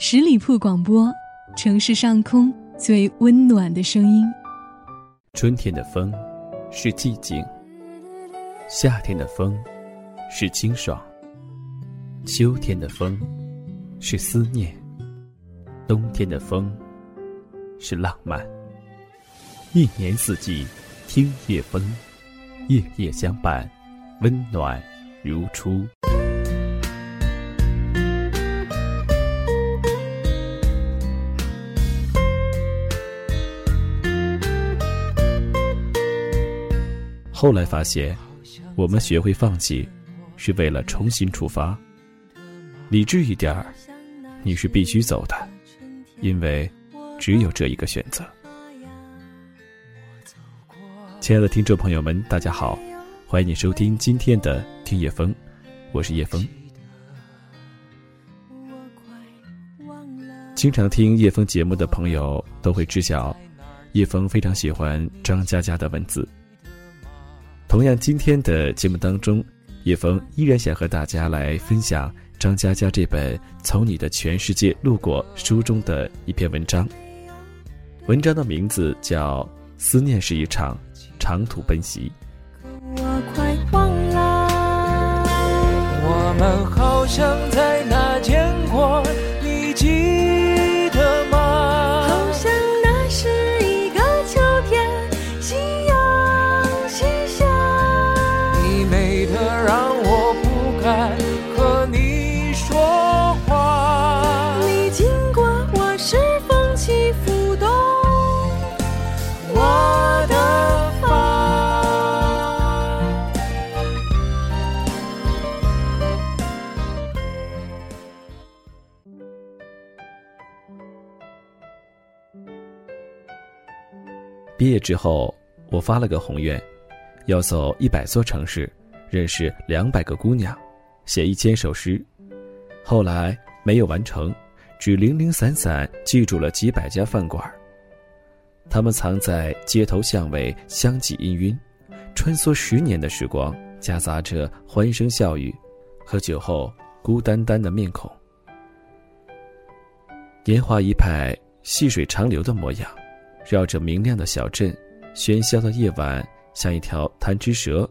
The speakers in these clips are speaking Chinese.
十里铺广播，城市上空最温暖的声音。春天的风是寂静，夏天的风是清爽，秋天的风是思念，冬天的风是浪漫。一年四季，听夜风，夜夜相伴，温暖如初。后来发现，我们学会放弃，是为了重新出发。理智一点儿，你是必须走的，因为只有这一个选择。亲爱的听众朋友们，大家好，欢迎你收听今天的听叶风，我是叶风。经常听叶风节目的朋友都会知晓，叶风非常喜欢张嘉佳的文字。同样，今天的节目当中，叶枫依然想和大家来分享张嘉佳这本《从你的全世界路过》书中的一篇文章。文章的名字叫《思念是一场长途奔袭》。我快忘了，我们好像在毕业之后，我发了个宏愿，要走一百座城市，认识两百个姑娘，写一千首诗。后来没有完成，只零零散散记住了几百家饭馆。他们藏在街头巷尾，香气氤氲，穿梭十年的时光，夹杂着欢声笑语和酒后孤单单的面孔。年华一派，细水长流的模样。绕着明亮的小镇，喧嚣的夜晚像一条贪吃蛇，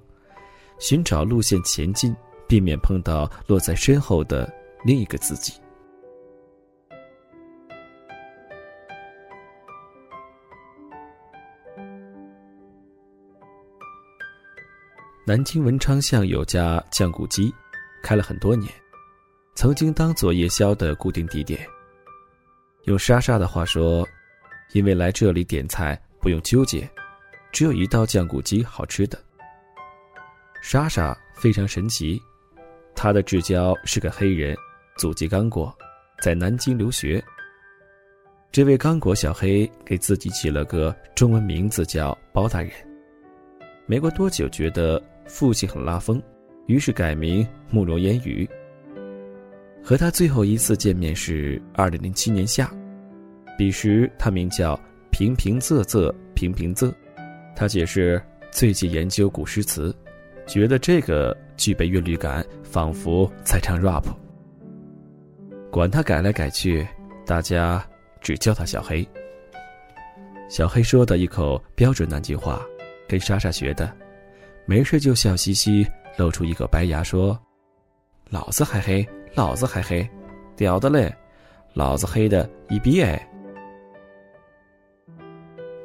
寻找路线前进，避免碰到落在身后的另一个自己。南京文昌巷有家酱骨鸡，开了很多年，曾经当做夜宵的固定地点。用莎莎的话说。因为来这里点菜不用纠结，只有一道酱骨鸡好吃的。莎莎非常神奇，她的至交是个黑人，祖籍刚果，在南京留学。这位刚果小黑给自己起了个中文名字叫包大人。没过多久，觉得父亲很拉风，于是改名慕容烟雨。和他最后一次见面是二零零七年夏。彼时他名叫平平仄仄平平仄，他解释最近研究古诗词，觉得这个具备韵律感，仿佛在唱 rap。管他改来改去，大家只叫他小黑。小黑说的一口标准南京话，跟莎莎学的，没事就笑嘻嘻，露出一个白牙说：“老子还黑，老子还黑，屌的嘞，老子黑的一逼哎。”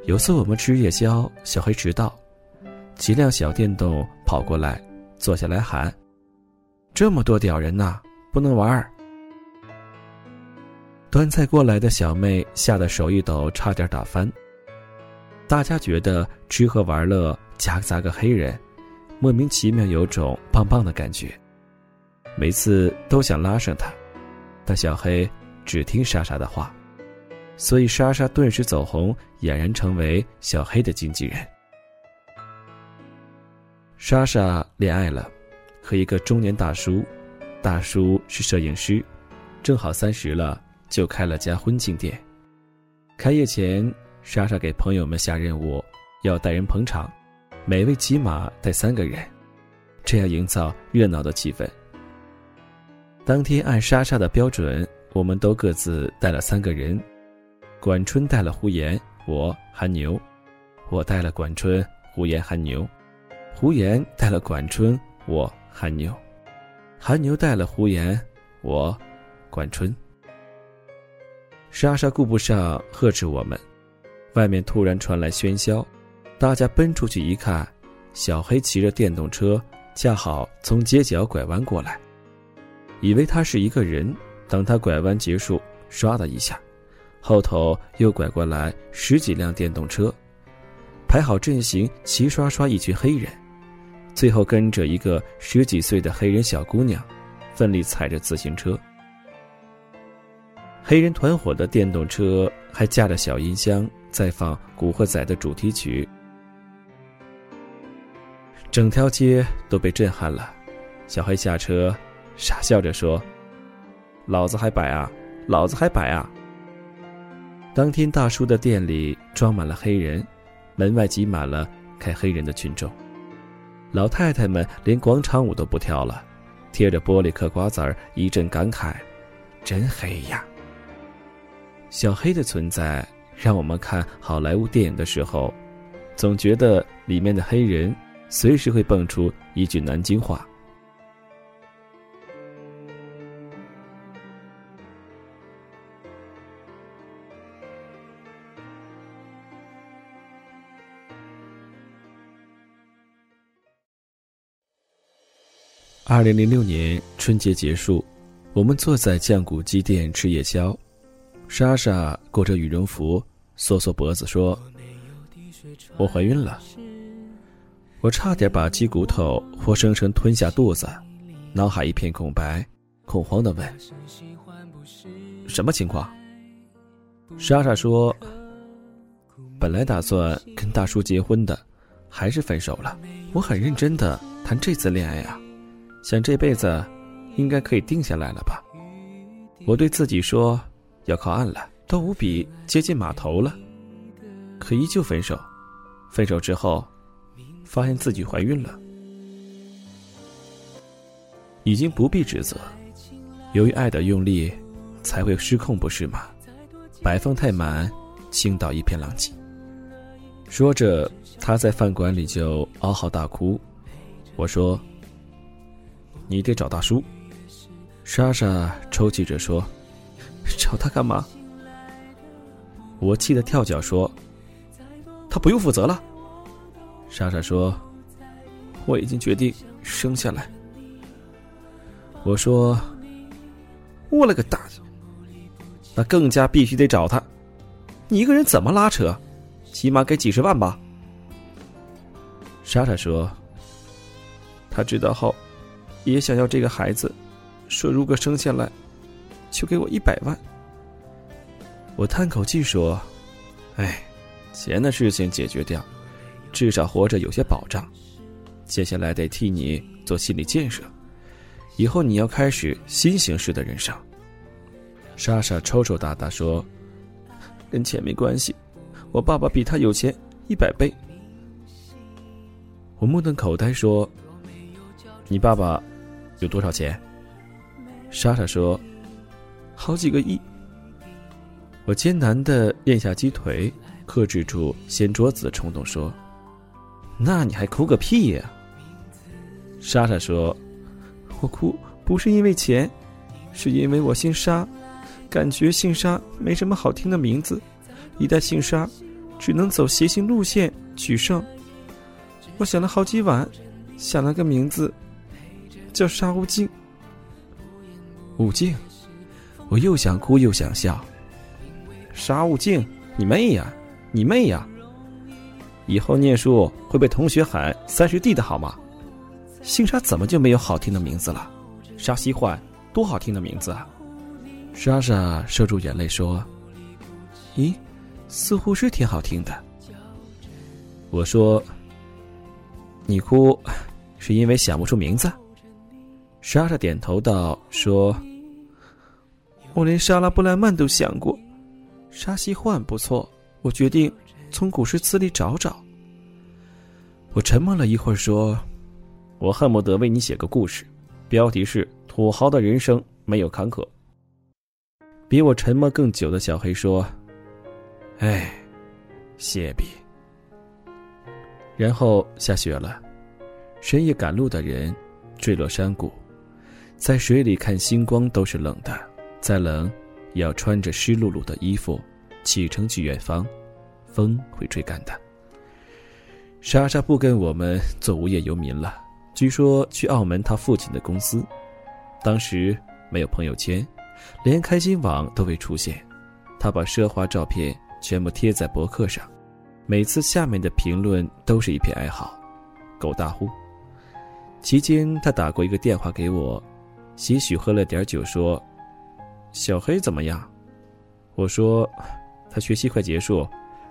有次我们吃夜宵，小黑迟到，几辆小电动跑过来，坐下来喊：“这么多屌人呐，不能玩儿！”端菜过来的小妹吓得手一抖，差点打翻。大家觉得吃喝玩乐夹杂个黑人，莫名其妙有种棒棒的感觉，每次都想拉上他，但小黑只听莎莎的话。所以莎莎顿时走红，俨然成为小黑的经纪人。莎莎恋爱了，和一个中年大叔，大叔是摄影师，正好三十了，就开了家婚庆店。开业前，莎莎给朋友们下任务，要带人捧场，每位起码带三个人，这样营造热闹的气氛。当天按莎莎的标准。我们都各自带了三个人，管春带了胡言，我韩牛，我带了管春、胡言、韩牛，胡言带了管春，我韩牛，韩牛带了胡言，我管春。莎莎顾不上呵斥我们，外面突然传来喧嚣，大家奔出去一看，小黑骑着电动车，恰好从街角拐弯过来，以为他是一个人。等他拐弯结束，唰的一下，后头又拐过来十几辆电动车，排好阵型，齐刷刷一群黑人，最后跟着一个十几岁的黑人小姑娘，奋力踩着自行车。黑人团伙的电动车还架着小音箱，在放《古惑仔》的主题曲。整条街都被震撼了。小黑下车，傻笑着说：“老子还摆啊，老子还摆啊！”当天，大叔的店里装满了黑人，门外挤满了看黑人的群众。老太太们连广场舞都不跳了，贴着玻璃嗑瓜子儿，一阵感慨：“真黑呀！”小黑的存在，让我们看好莱坞电影的时候，总觉得里面的黑人随时会蹦出一句南京话。二零零六年春节结束，我们坐在酱骨鸡店吃夜宵。莎莎裹着羽绒服，缩缩脖子说：“我怀孕了。”我差点把鸡骨头活生生吞下肚子，脑海一片空白，恐慌的问：“什么情况？”莎莎说：“本来打算跟大叔结婚的，还是分手了。我很认真的谈这次恋爱啊，想这辈子应该可以定下来了吧？”我对自己说。要靠岸了，都无比接近码头了，可依旧分手。分手之后，发现自己怀孕了，已经不必指责。由于爱的用力，才会失控，不是吗？摆放太满，倾倒一片狼藉。说着，他在饭馆里就嗷嚎大哭。我说：“你得找大叔。”莎莎抽泣着说。找他干嘛？我气得跳脚说：“他不用负责了。”莎莎说：“我已经决定生下来。”我说：“我了个大！那更加必须得找他。你一个人怎么拉扯？起码给几十万吧。”莎莎说：“他知道后，也想要这个孩子，说如果生下来。”就给我一百万。我叹口气说：“哎，钱的事情解决掉，至少活着有些保障。接下来得替你做心理建设，以后你要开始新形式的人生。”莎莎抽抽搭搭说：“跟钱没关系，我爸爸比他有钱一百倍。”我目瞪口呆说：“你爸爸有多少钱？”莎莎说。好几个亿。我艰难的咽下鸡腿，克制住掀桌子的冲动，说：“那你还哭个屁呀？”莎莎说：“我哭不是因为钱，是因为我姓沙，感觉姓沙没什么好听的名字，一代姓沙，只能走谐星路线取胜。我想了好几晚，想了个名字，叫沙悟净。悟净。”我又想哭又想笑。沙悟净，你妹呀，你妹呀！以后念书会被同学喊三十弟的好吗？姓沙怎么就没有好听的名字了？沙西焕多好听的名字啊！莎莎收住眼泪说：“咦，似乎是挺好听的。”我说：“你哭是因为想不出名字？”莎莎点头道：“说。”我连莎拉布莱曼都想过，沙西焕不错。我决定从古诗词里找找。我沉默了一会儿，说：“我恨不得为你写个故事，标题是‘土豪的人生没有坎坷’。”比我沉默更久的小黑说：“哎，谢笔。”然后下雪了，深夜赶路的人坠落山谷，在水里看星光都是冷的，再冷也要穿着湿漉漉的衣服启程去远方，风会吹干的。莎莎不跟我们做无业游民了，据说去澳门他父亲的公司。当时没有朋友圈，连开心网都未出现，他把奢华照片全部贴在博客上。每次下面的评论都是一片哀嚎，狗大呼。期间他打过一个电话给我，些许喝了点酒，说：“小黑怎么样？”我说：“他学习快结束，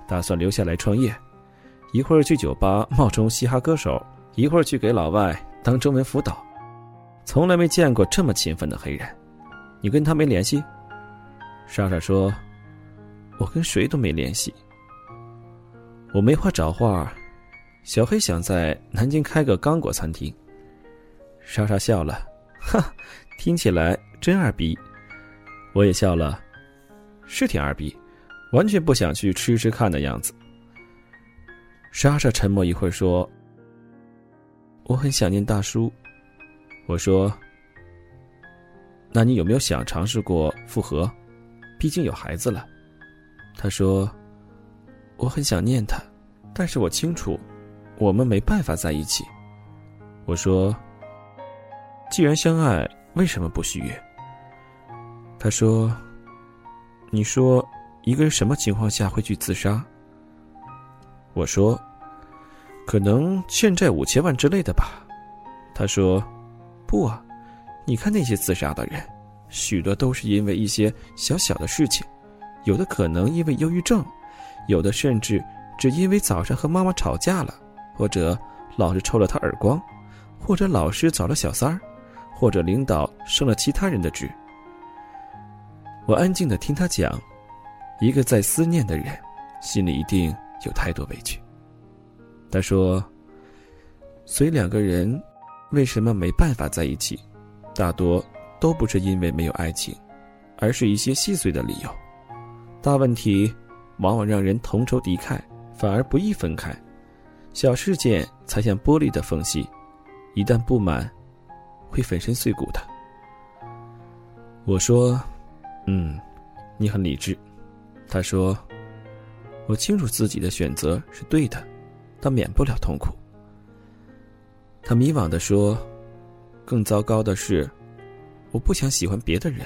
打算留下来创业，一会儿去酒吧冒充嘻哈歌手，一会儿去给老外当中文辅导，从来没见过这么勤奋的黑人。你跟他没联系？”莎莎说：“我跟谁都没联系。”我没话找话，小黑想在南京开个刚果餐厅。莎莎笑了，哈，听起来真二逼。我也笑了，是挺二逼，完全不想去吃吃看的样子。莎莎沉默一会儿说：“我很想念大叔。”我说：“那你有没有想尝试过复合？毕竟有孩子了。”他说。我很想念他，但是我清楚，我们没办法在一起。我说：“既然相爱，为什么不续约？”他说：“你说一个人什么情况下会去自杀？”我说：“可能欠债五千万之类的吧。”他说：“不啊，你看那些自杀的人，许多都是因为一些小小的事情，有的可能因为忧郁症。”有的甚至只因为早上和妈妈吵架了，或者老师抽了他耳光，或者老师找了小三儿，或者领导升了其他人的职。我安静的听他讲，一个在思念的人，心里一定有太多委屈。他说：“所以两个人为什么没办法在一起，大多都不是因为没有爱情，而是一些细碎的理由，大问题。”往往让人同仇敌忾，反而不易分开。小事件才像玻璃的缝隙，一旦布满，会粉身碎骨的。我说：“嗯，你很理智。”他说：“我清楚自己的选择是对的，但免不了痛苦。”他迷惘的说：“更糟糕的是，我不想喜欢别的人。”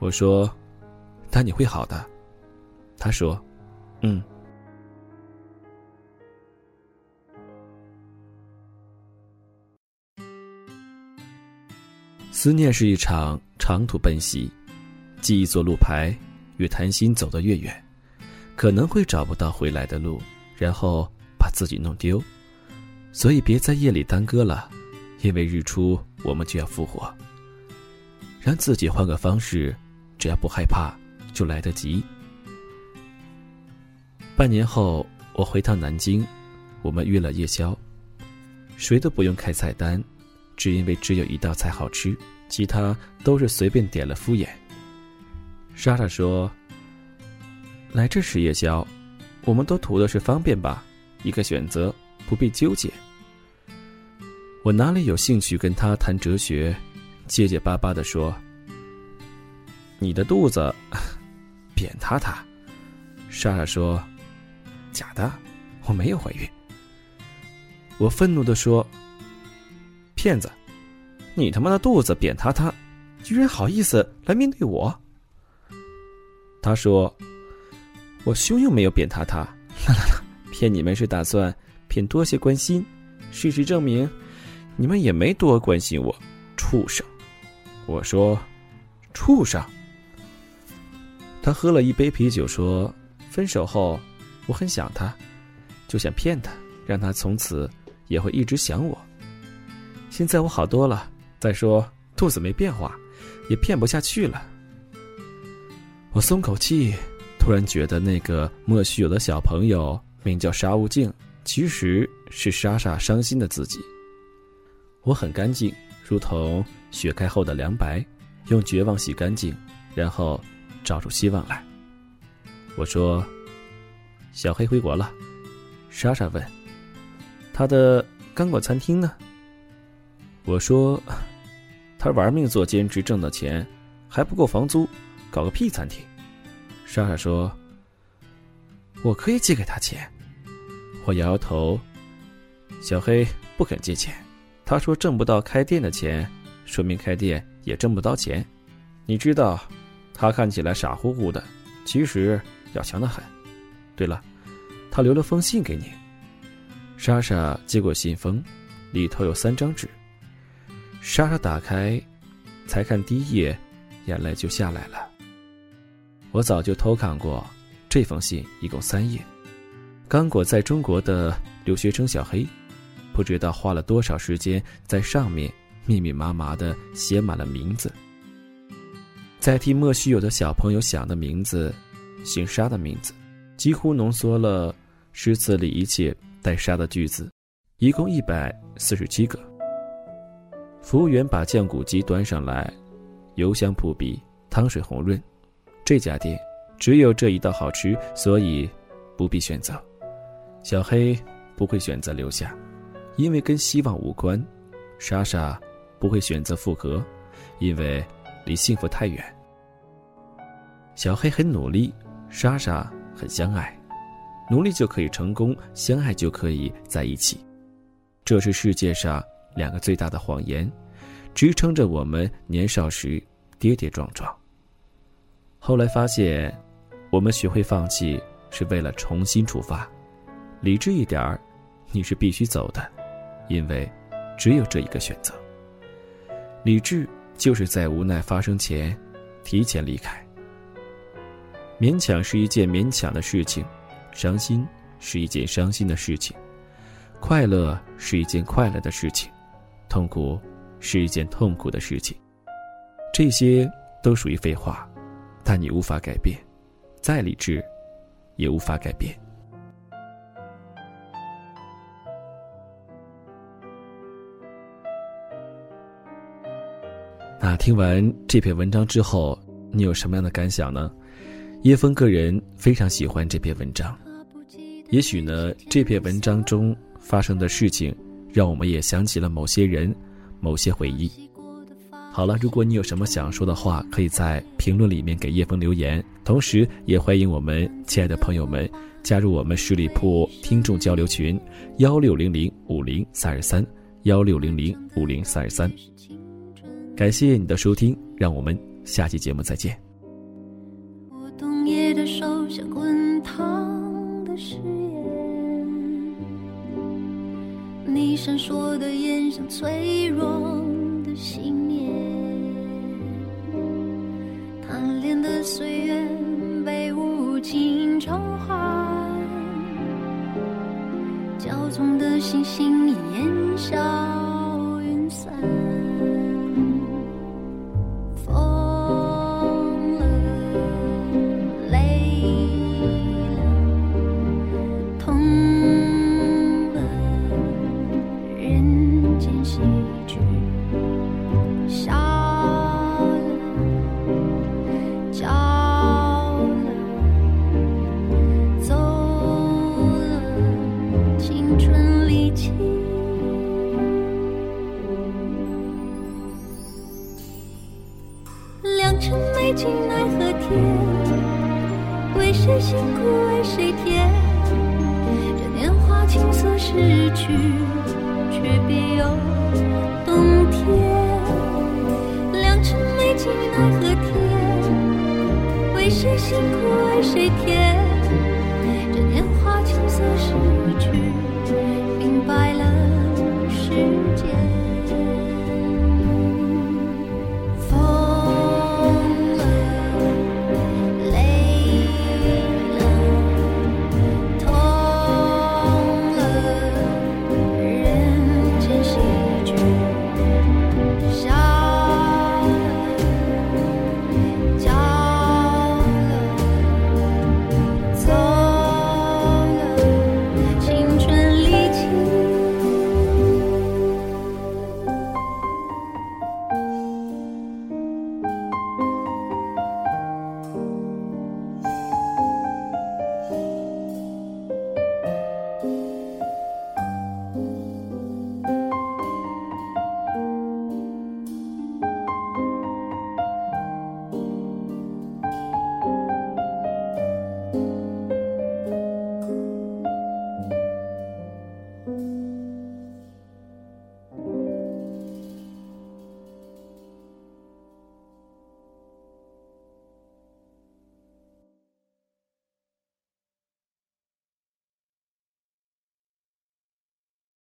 我说：“但你会好的。”他说：“嗯。”思念是一场长途奔袭，记忆做路牌，越贪心走得越远，可能会找不到回来的路，然后把自己弄丢。所以别在夜里耽搁了，因为日出我们就要复活。让自己换个方式，只要不害怕，就来得及。半年后，我回趟南京，我们约了夜宵，谁都不用开菜单，只因为只有一道菜好吃，其他都是随便点了敷衍。莎莎说：“来这吃夜宵，我们都图的是方便吧，一个选择，不必纠结。”我哪里有兴趣跟他谈哲学，结结巴巴的说：“你的肚子，扁塌塌。”莎莎说。假的，我没有怀孕。我愤怒的说：“骗子，你他妈的肚子扁塌塌，居然好意思来面对我？”他说：“我胸又没有扁塌塌，啦啦啦，骗你们是打算骗多些关心。事实证明，你们也没多关心我，畜生。”我说：“畜生。”他喝了一杯啤酒说：“分手后。”我很想他，就想骗他，让他从此也会一直想我。现在我好多了，再说肚子没变化，也骗不下去了。我松口气，突然觉得那个莫须有的小朋友名叫沙悟净，其实是莎莎伤心的自己。我很干净，如同雪开后的凉白，用绝望洗干净，然后照出希望来。我说：“小黑回国了。”莎莎问：“他的干果餐厅呢？”我说：“他玩命做兼职，挣的钱还不够房租，搞个屁餐厅。”莎莎说：“我可以借给他钱。”我摇摇头。小黑不肯借钱，他说：“挣不到开店的钱，说明开店也挣不到钱。”你知道，他看起来傻乎乎的，其实要强的很。对了。他留了封信给你。莎莎接过信封，里头有三张纸。莎莎打开，才看第一页，眼泪就下来了。我早就偷看过这封信，一共三页。刚果在中国的留学生小黑，不知道花了多少时间在上面密密麻麻的写满了名字。在替莫须有的小朋友想的名字，姓沙的名字，几乎浓缩了。诗词里一切带“沙”的句子，一共一百四十七个。服务员把酱骨鸡端上来，油香扑鼻，汤水红润。这家店只有这一道好吃，所以不必选择。小黑不会选择留下，因为跟希望无关。莎莎不会选择复合，因为离幸福太远。小黑很努力，莎莎很相爱。努力就可以成功，相爱就可以在一起，这是世界上两个最大的谎言，支撑着我们年少时跌跌撞撞。后来发现，我们学会放弃是为了重新出发。理智一点儿，你是必须走的，因为只有这一个选择。理智就是在无奈发生前提前离开。勉强是一件勉强的事情。伤心是一件伤心的事情，快乐是一件快乐的事情，痛苦是一件痛苦的事情。这些都属于废话，但你无法改变，再理智，也无法改变。那听完这篇文章之后，你有什么样的感想呢？叶枫个人非常喜欢这篇文章。也许呢，这篇文章中发生的事情，让我们也想起了某些人、某些回忆。好了，如果你有什么想说的话，可以在评论里面给叶枫留言。同时，也欢迎我们亲爱的朋友们加入我们十里铺听众交流群：幺六零零五零三二三幺六零零五零三二三。感谢你的收听，让我们下期节目再见。我冬夜的手像滚烫的闪烁的眼像脆弱的心。